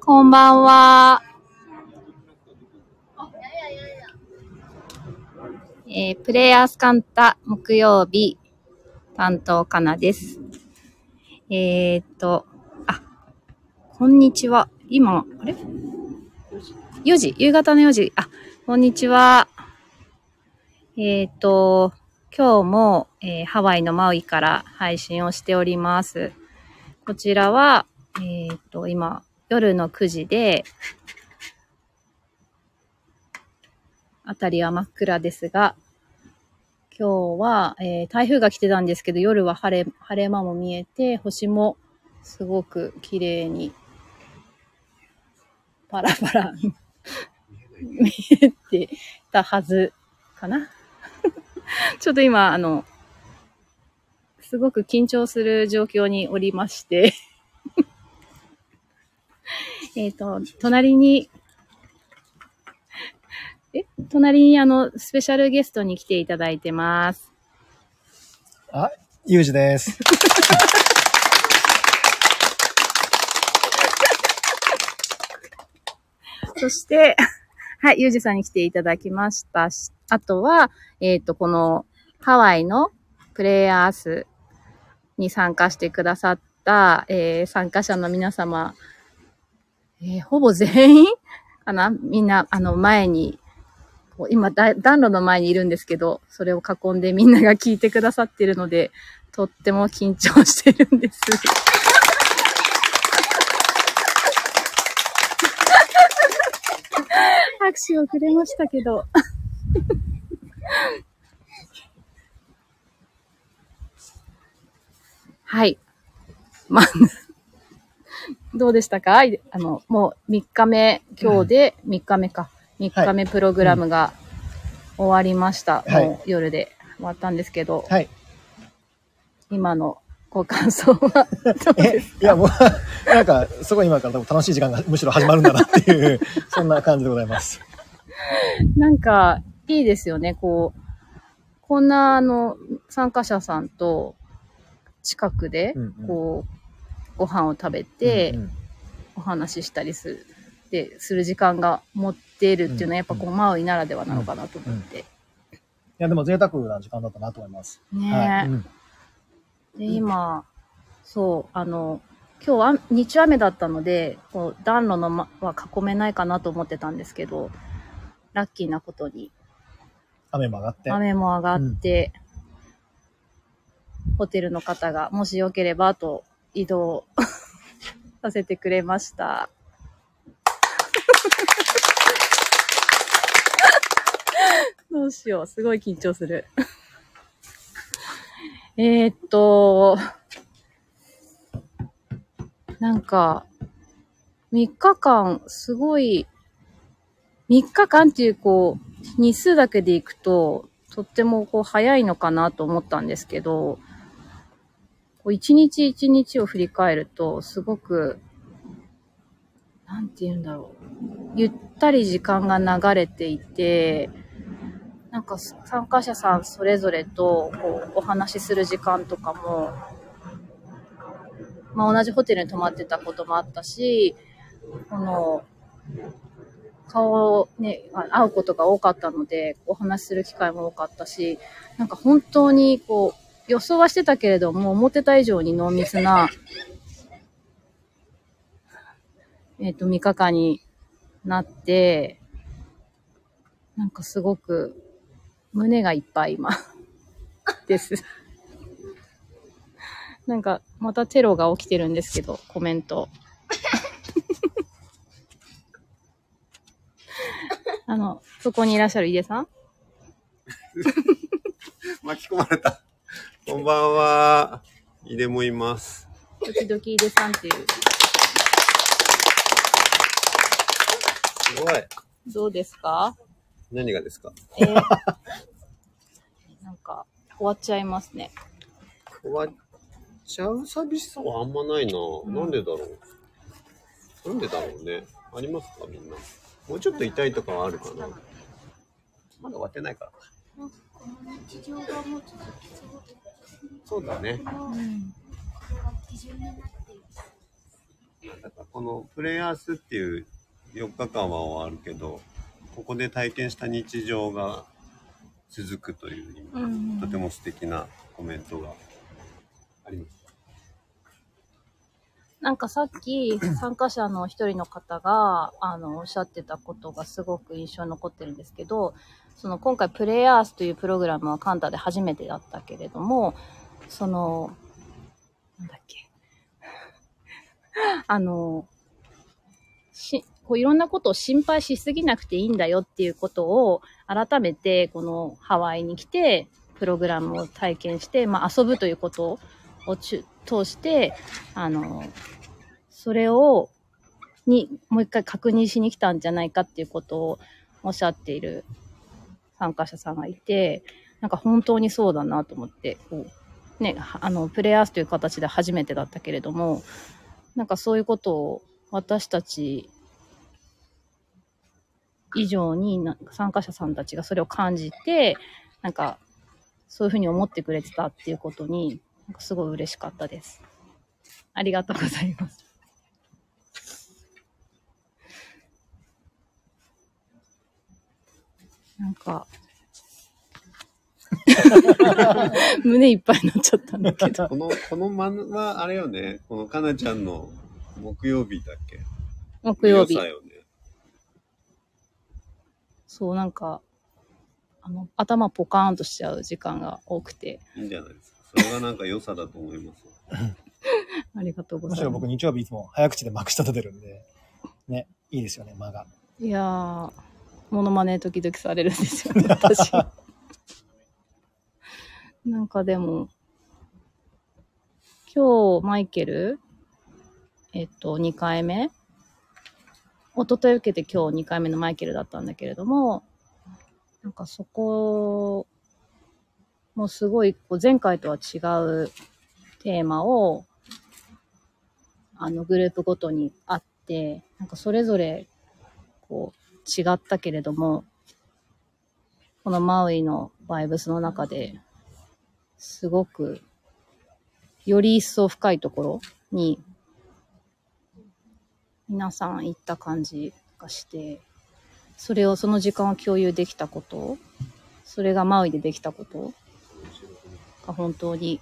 こんばんは。えープレイヤースカンタ木曜日担当かなです。えーっと、あ、こんにちは。今、あれ ?4 時、夕方の4時？あ、こんにちは。えーっと、今日も、えーハワイのマウイから配信をしております。こちらは、えーっと、今、夜の9時で、あたりは真っ暗ですが、今日は、えー台風が来てたんですけど、夜は晴れ、晴れ間も見えて、星もすごく綺麗に、パラパラ見えてたはずかな。ちょっと今、あの、すごく緊張する状況におりまして、えっと、隣に、え？隣にあの、スペシャルゲストに来ていただいてます。あ、ゆうじです。そして、はい、ゆうじさんに来ていただきましたし。あとは、えっ、と、この、ハワイのプレイヤースに参加してくださった、えー参加者の皆様、えーほぼ全員？かなみんな、あの、前に、こう今だ、暖炉の前にいるんですけど、それを囲んでみんなが聞いてくださってるので、とっても緊張してるんです。拍手をくれましたけど。はい。まあ、どうでしたか？いあの、もう3日目、今日で3日目か。3日目プログラムが終わりました。はいもう夜で終わったんですけど、はい。今のご感想はどうえです、いや、もう、なんか、すごい今から多分楽しい時間がむしろ始まるんだなっていう、そんな感じでございます。なんか、いいですよね。こう、こんな、あの、参加者さんと、近くでうんうん、こう、ご飯を食べてうん、うんお話ししたりする、で、する時間が持っているっていうのは、やっぱこう、マウイならではなのかなと思って。いや、でも贅沢な時間だったなと思います。ねはい。うんで、今、そう、あの、今日は日中雨だったので、こう暖炉の、ま、は囲めないかなと思ってたんですけど、ラッキーなことに雨も上がって。雨も上がって、ホテルの方がもしよければと移動させてくれました。どうしよう、すごい緊張する。えーっと、なんか、3日間、すごい、3日間っていう、こう、日数だけでいくと、とってもこう早いのかなと思ったんですけど、こう一日一日を振り返ると、すごく、なんて言うんだろう。ゆったり時間が流れていて、なんか参加者さんそれぞれとこうお話しする時間とかも、まあ同じホテルに泊まってたこともあったし、この、顔ね、会うことが多かったので、お話しする機会も多かったし、なんか本当にこう、予想はしてたけれども、思ってた以上に濃密な、えっ、と、3日間になって、なんかすごく、胸がいっぱい今、です。なんか、またテロが起きてるんですけど、コメント。あの、そこにいらっしゃる井出さん？巻き込まれた。こんばんは。井出もいます。時々井出さんっていう、すごい。どうですか？何がですか？えーなんか、終わっちゃいますね。終わっちゃう寂しさはあんまないな。んなんでだろう？なんでだろうね。ありますか？みんな。もうちょっと痛いとかはあるかな。まだ終わってないから。この日常がもう続きそうそうだね。うん。だかこのプレイヤースっていう4日間はあるけど、ここで体験した日常が続くという今、うんとても素敵なコメントがあります。なんかさっき 参加者の一人の方が、あの、おっしゃってたことがすごく印象に残ってるんですけど、その今回プレイヤースというプログラムはカンタで初めてだったけれども、その、なんだっけ。あの、し、こういろんなことを心配しすぎなくていいんだよっていうことを改めてこのハワイに来てプログラムを体験して、まあ遊ぶということを通して、あの、それを、に、もう一回確認しに来たんじゃないかっていうことをおっしゃっている参加者さんがいて、なんか本当にそうだなと思って、こう、ね、あの、プレイヤースという形で初めてだったけれども、なんかそういうことを私たち以上に参加者さんたちがそれを感じて、なんかそういうふうに思ってくれてたっていうことに、なんかすごい嬉しかったです。ありがとうございます。なんか、胸いっぱいになっちゃったんだけど。この、この漫画、あれよね、このかなちゃんの木曜日だっけ？木曜日ね。そう、なんか、あの、頭ポカーンとしちゃう時間が多くて、いいんじゃないですか。それがなんか良さだと思います。ありがとうございますむしろ僕。日曜日いつも早口でまくし立ててるんで、ね、いいですよね、間が。いやー、モノマネ時々されるんですよね、私。なんかでも、今日、マイケル、えっと、2回目一昨日受けて今日2回目のマイケルだったんだけれども、なんかそこ、もうすごい、こう前回とは違うテーマを、あの、グループごとにあって、なんかそれぞれ、こう、違ったけれども、このマウイのバイブスの中で、すごく、より一層深いところに、皆さん行った感じがして、それを、その時間を共有できたこと、それがマウイでできたことが本当に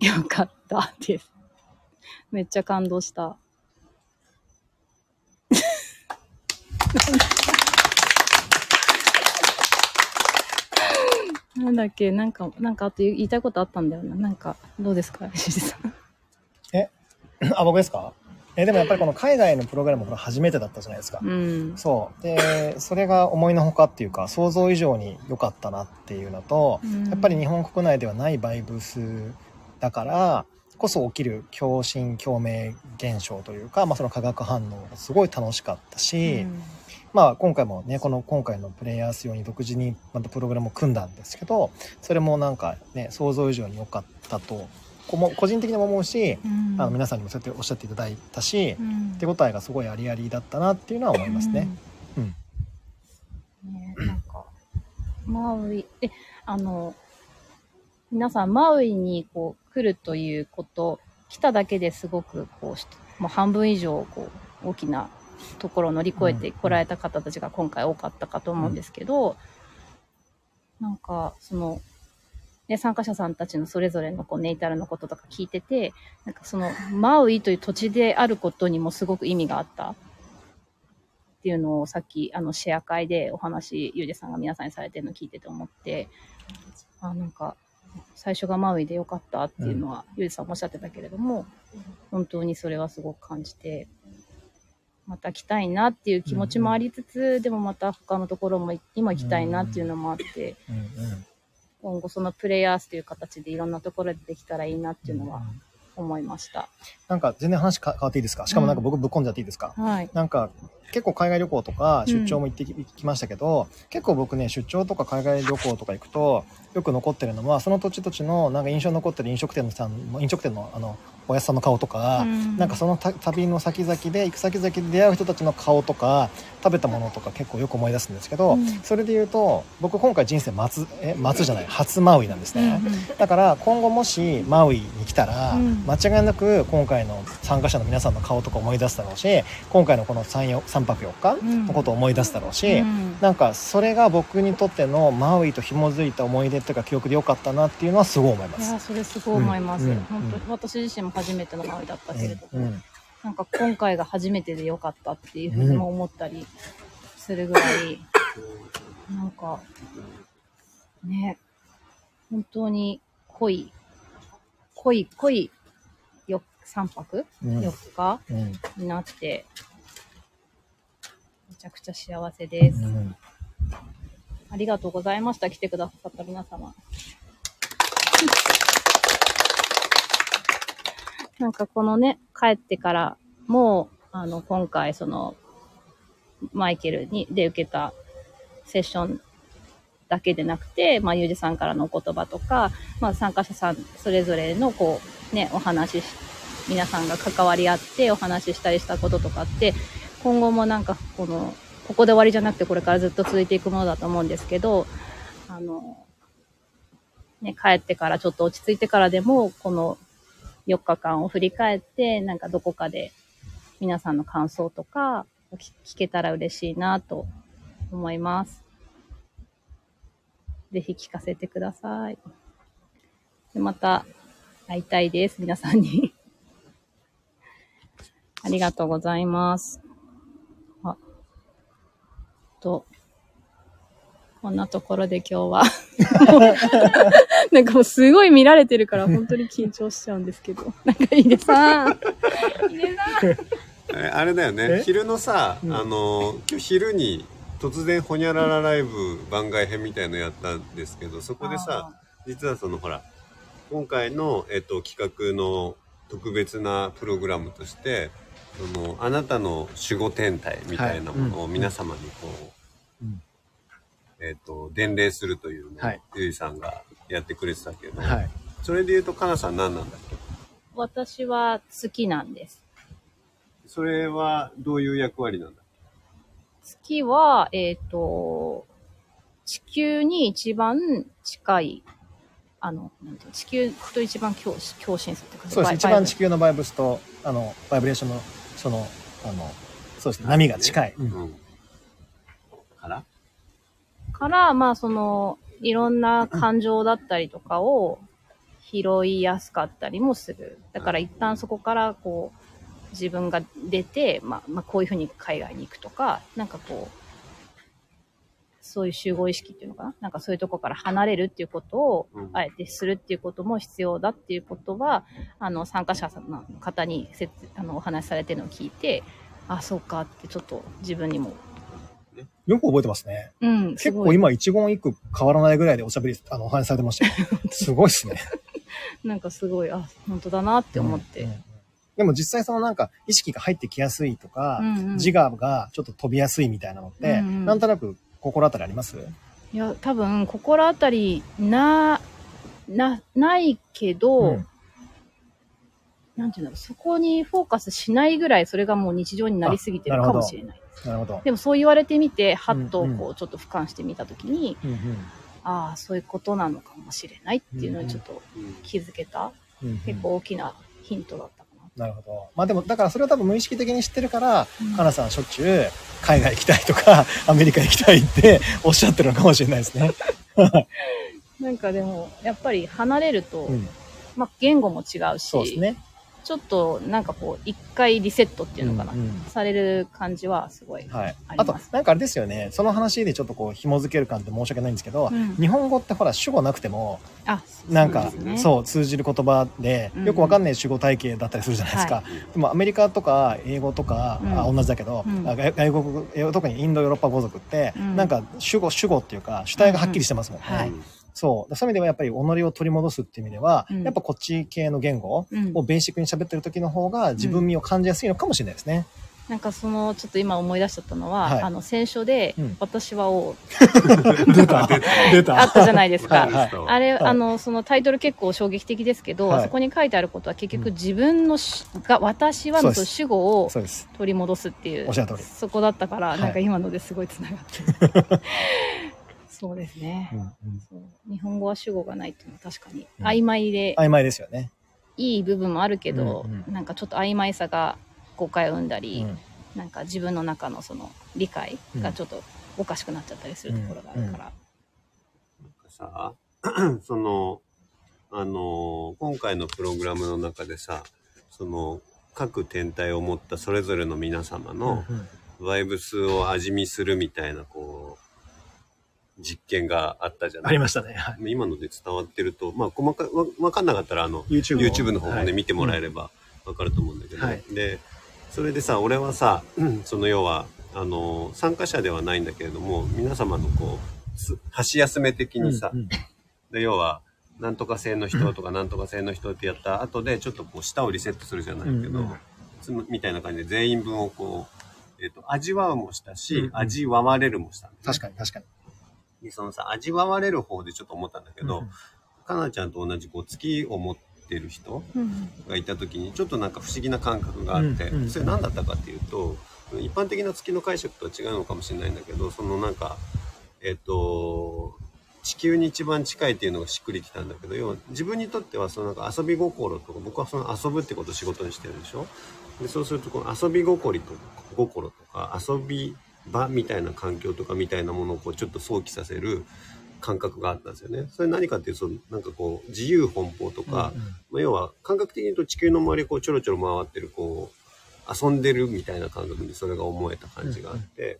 よかったです。めっちゃ感動した。なんだっけ？なんか、なんかあと言いたいことあったんだよな。なんか、どうですか？石井さん。え？あ、僕ですか？え、でもやっぱりこの海外のプログラムこれ初めてだったじゃないですか。うん。そう。で、それが思いのほかっていうか、想像以上に良かったなっていうのと、やっぱり日本国内ではないバイブスだからこそ起きる共振共鳴現象というか、まあ、その化学反応がすごい楽しかったし、まあ今回もねこの今回のプレイヤース用に独自にまたプログラムを組んだんですけどそれもなんかね想像以上に良かったとこも個人的にも思うし、うん、あの皆さんにもそうやっておっしゃっていただいたし、うん。手応えがすごいありありだったなっていうのは思いますね。うん。ねなんか、マウイ、え、あの、皆さん、マウイにこう来るということ、来ただけですごく、こうし、もう半分以上、こう、大きなところを乗り越えてこられた方たちが今回多かったかと思うんですけど、なんか、その、ね、参加者さんたちのそれぞれのこうネイタルのこととか聞いてて、なんかそのマウイという土地であることにもすごく意味があったっていうのをさっきあのシェア会でお話、ゆうじさんが皆さんにされてるの聞いてて思って、あ、なんか最初がマウイでよかったっていうのは、ゆうじさんもおっしゃってたけれども、本当にそれはすごく感じて、また来たいなっていう気持ちもありつつ、でもまた他のところもにも行きたいなっていうのもあって、うんうん。今後そのプレイヤースという形でいろんなところでできたらいいなっていうのは思いました。なんか全然話か変わっていいですか？しかもなんか僕ぶっ込んじゃっていいですか、はい。なんか結構海外旅行とか出張も行ってき,、きましたけど結構僕ね出張とか海外旅行とか行くとよく残ってるのはその土地土地のなんか印象に残ってる飲食店のさん飲食店のあのおやっさんの顔とか、うん。なんかそのた旅の先々で行く先々で出会う人たちの顔とか食べたものとか結構よく思い出すんですけど、うん。それで言うと僕今回人生松え松じゃない初マウイなんですね、うんうん。だから今後もしマウイに来たら、うん。間違いなく今回の参加者の皆さんの顔とか思い出すだろうし今回のこの 3, 3泊4日のことを思い出すだろうし、うん。なんかそれが僕にとってのマウイと紐づいた思い出っていうか記憶でよかったなっていうのはすごい思います。いやそれすごい思います、うんうん本当に私自身も初めてのマウイだったけれども、うんうん。なんか今回が初めてでよかったっていうふうにも思ったりするぐらい、なんかね本当に濃い濃い濃いよ3泊？うん。4日？うん。になってめちゃくちゃ幸せです、うんありがとうございました。来てくださった皆様。なんかこのね、帰ってからも、あの、今回その、マイケルに、で受けたセッションだけでなくて、まあ、ゆうじさんからのお言葉とか、まあ、参加者さんそれぞれのこう、ね、お話し、皆さんが関わり合ってお話ししたりしたこととかって、今後もなんかこの、ここで終わりじゃなくてこれからずっと続いていくものだと思うんですけど、あの、ね、帰ってからちょっと落ち着いてからでも、この4日間を振り返って、なんかどこかで皆さんの感想とか聞聞けたら嬉しいなと思います。ぜひ聞かせてください。でまた会いたいです、皆さんに。ありがとうございます。あ、と、こんなところで今日は。なんかもうすごい見られてるから本当に緊張しちゃうんですけど。なんかいいでさん。いいでさん。えあれだよねえ？昼のさ、うんあの今日昼に突然ほにゃららライブ番外編みたいのやったんですけどそこでさ実はそのほら今回の、えっと、企画の特別なプログラムとしてそのあなたの守護天体みたいなものを皆様にこう、うん。えっと伝令するというのを、はい。ゆいさんがやってくれてたけど、はい。それで言うとかなさん何なんだっけ？私は好きなんです。それはどういう役割なんだ？月は、えっ、と、地球に一番近い、あの、なんて地球と一番共共振するっていうかそうです。一番地球のバイブスと、あの、バイブレーションの、その、あの、そうですね。波が近い。うんうん。から？から、まあ、その、いろんな感情だったりとかを拾いやすかったりもする。だから一旦そこから、こう、自分が出て、まあ、まあ、こういうふうに海外に行くとか、なんかこう、そういう集合意識っていうのかな？なんかそういうとこから離れるっていうことをうん、あえてするっていうことも必要だっていうことは、あの、参加者さんの方にせつあのお話しされてるのを聞いて、あ、そうかってちょっと自分にも、よく覚えてますね。うん、結構今一言一句変わらないぐらいでおしゃべり、あの、お話しされてましたよ。すごいですね。なんかすごい、あ、本当だなって思って。うんうんでも実際そのなんか意識が入ってきやすいとか、うんうん自我がちょっと飛びやすいみたいなのって、うんうんなんとなく心当たりあります？いや、多分、心当たりな、な、ないけど、うんなんていうんだろう、そこにフォーカスしないぐらい、それがもう日常になりすぎてるかもしれない。なるほど。でもそう言われてみて、はっとこう、ちょっと俯瞰してみたときに、うんうんああ、そういうことなのかもしれないっていうのにちょっとうん気づけた、うんうん結構大きなヒントだったかな。なるほど。まあでも、だからそれを多分無意識的に知ってるから、うんかなさんしょっちゅう海外行きたいとか、アメリカ行きたいっておっしゃってるのかもしれないですね。なんかでも、やっぱり離れると、うん。まあ言語も違うし、そうですね。ちょっとなんかこう、一回リセットっていうのかな、うんうんされる感じはすごい。はい。あと、なんかあれですよね。その話でちょっとこう、紐付ける感って申し訳ないんですけど、うん日本語ってほら、主語なくても、あ、なんか、ねそう、通じる言葉でうん、よくわかんない主語体系だったりするじゃないですか。はでもアメリカとか英語とか、うんあ同じだけど、うんあ外外国、え特にインドヨーロッパ語族って、うんなんか主語、主語っていうか主体がはっきりしてますもんね。うんはいそう。そういう意味ではやっぱり己を取り戻すっていう意味では、うんやっぱこっち系の言語うんをベーシックに喋ってる時の方が自分味を感じやすいのかもしれないですね。なんかその、ちょっと今思い出しちゃったのは、はい。あの、選書でうん、私は王、出 た出た。あったじゃないですか。はい。はい。あれ、はい。あの、そのタイトル結構衝撃的ですけど、はい。そこに書いてあることは結局うん。自分のし、が、私はの主語を。取り戻すっていうそこだったから、はい。なんか今のですごいつながってる そうですね、うんうん。そう。日本語は主語がないっていうのは確かにうん。曖昧で曖昧ですよね。いい部分もあるけど、うんうん。なんかちょっと曖昧さが誤解を生んだうり、ん。なんか自分の中のその理解がちょっとおかしくなっちゃったりするところがあるから、さ、その、あの、今回のプログラムの中でさ、その、各天体を持ったそれぞれの皆様のうんバイブスを味見するみたいな、こう、実験があったじゃない。ありましたね。はい。今ので伝わってると、まあ、細かわ、わかんなかったら、あの、YouTube を YouTube の方もね、はい。見てもらえればわかると思うんだけど、はい。で、それでさ、俺はさ、うん。その要は、あの、参加者ではないんだけれども、皆様のこう、す箸休め的にさ、うんうん。で、要は、なんとか性の人とかなんとか性の人ってやった後で、ちょっとこう、舌をリセットするじゃないけど、うんうんみたいな感じで全員分をこう、えっ、と、味わうもしたし、うんうん。味わわれるもした確かに確かに。で、そのさ、味わわれる方でちょっと思ったんだけど、うんかなちゃんと同じこう月を持ってる人うんがいた時にちょっとなんか不思議な感覚があって、それ何だったかっていうと一般的な月の解釈とは違うのかもしれないんだけどそのなんかえっ、と地球に一番近いっていうのがしっくりきたんだけど要は自分にとってはそのなんか遊び心とか僕はその遊ぶってことを仕事にしてるでしょ？でそうするとこの遊び心と心とか遊び場みたいな環境とかみたいなものをこうちょっと想起させる感覚があったんですよね。それ何かっていうと、そのなんかこう、自由奔放とか、うんうんまあ、要は感覚的に言うと地球の周りをこうちょろちょろ回ってる、こう、遊んでるみたいな感覚にそれが思えた感じがあって、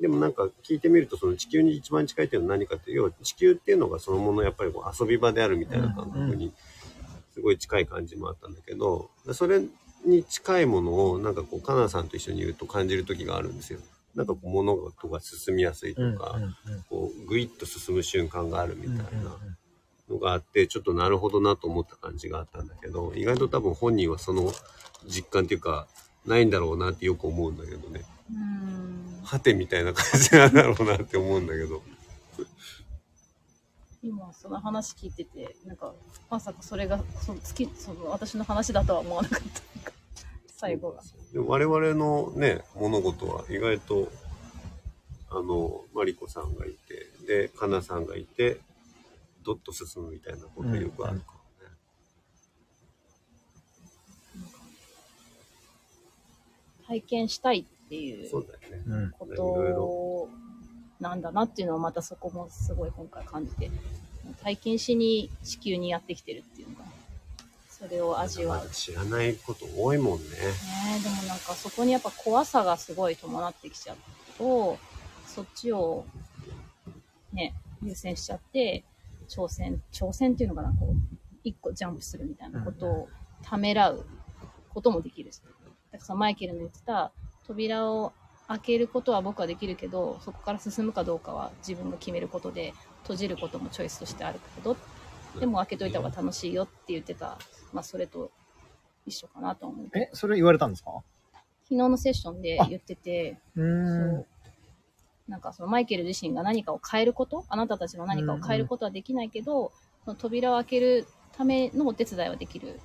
でもなんか聞いてみると、その地球に一番近いっていうのは何かっていう、要は地球っていうのがそのものやっぱりこう遊び場であるみたいな感覚に、すごい近い感じもあったんだけど、それに近いものをなんかこう、カナさんと一緒にいると感じる時があるんですよ。なんかこう物事が進みやすいとか、うんうんうんこう、ぐいっと進む瞬間があるみたいな。のがあって、ちょっとなるほどなと思った感じがあったんだけど、意外と多分本人はその実感っていうか、ないんだろうなってよく思うんだけどね。うんはてみたいな感じなんだろうなって思うんだけど。今その話聞いててなんかまさかそれがその月その私の話だとは思わなかった最後がでも我々のね、物事は意外と、あの、マリコさんがいて、で、カナさんがいて、どっと進むみたいなことがよくあるからね。体験したいっていうそうだよね。うんことなんだなっていうのをまたそこもすごい今回感じて体験しに地球にやってきてるっていうのがそれを味わう知らないこと多いもんね。ねえでもなんかそこにやっぱ怖さがすごい伴ってきちゃうとそっちをね優先しちゃって挑戦挑戦っていうのかなこう一個ジャンプするみたいなことをためらうこともできるしだからマイケルの言ってた扉を開けることは僕はできるけどそこから進むかどうかは自分が決めることで閉じることもチョイスとしてあるけどでも開けといた方が楽しいよって言ってた、まあ、それと一緒かなと思う。え、それ言われたんですか？昨日のセッションで言ってて、うそう。なんかそのマイケル自身が何かを変えること、あなたたちの何かを変えることはできないけど、その扉を開けるためのお手伝いはできる。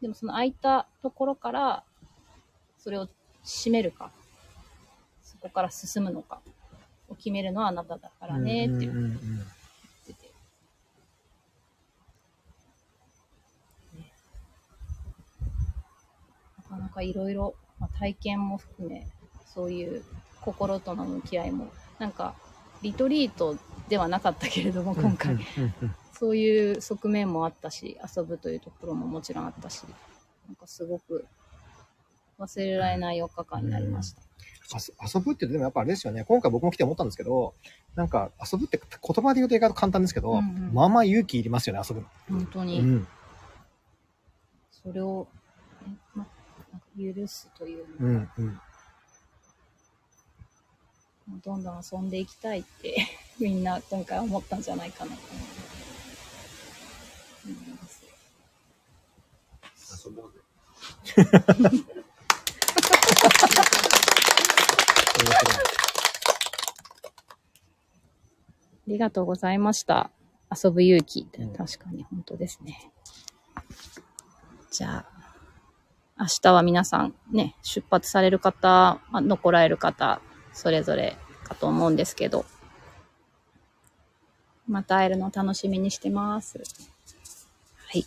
でもその開いたところから、それを閉めるか、そこから進むのか。を決めるのはあなただからねって言うんうんうんってて。ねなかいろいろ、まあ、体験も含め、そういう心との向き合いも、なんか、リトリートではなかったけれども、今回、そういう側面もあったし、遊ぶというところももちろんあったし、なんかすごく忘れられない4日間になりました。遊遊ぶってでもやっぱあれですよね。今回僕も来て思ったんですけど、なんか遊ぶって言葉で言うと意外と簡単ですけど、うんうんまあまあ勇気いりますよね、遊ぶの。本当に、うん。それを、許すというのが、うんうんどんどん遊んでいきたいって みんな今回思ったんじゃないかなと思います。遊ぼうぜ。ありがとうございました。遊ぶ勇気。確かに本当ですね。じゃあ。明日は皆さんね、出発される方、まあ残られる方、それぞれかと思うんですけど、また会えるの楽しみにしてます。はい。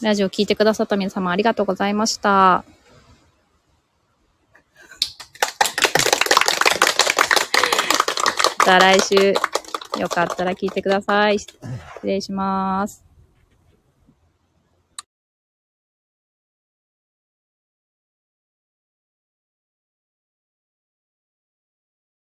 ラジオ聞いてくださった皆様ありがとうございました。また来週、よかったら聞いてください。失礼します。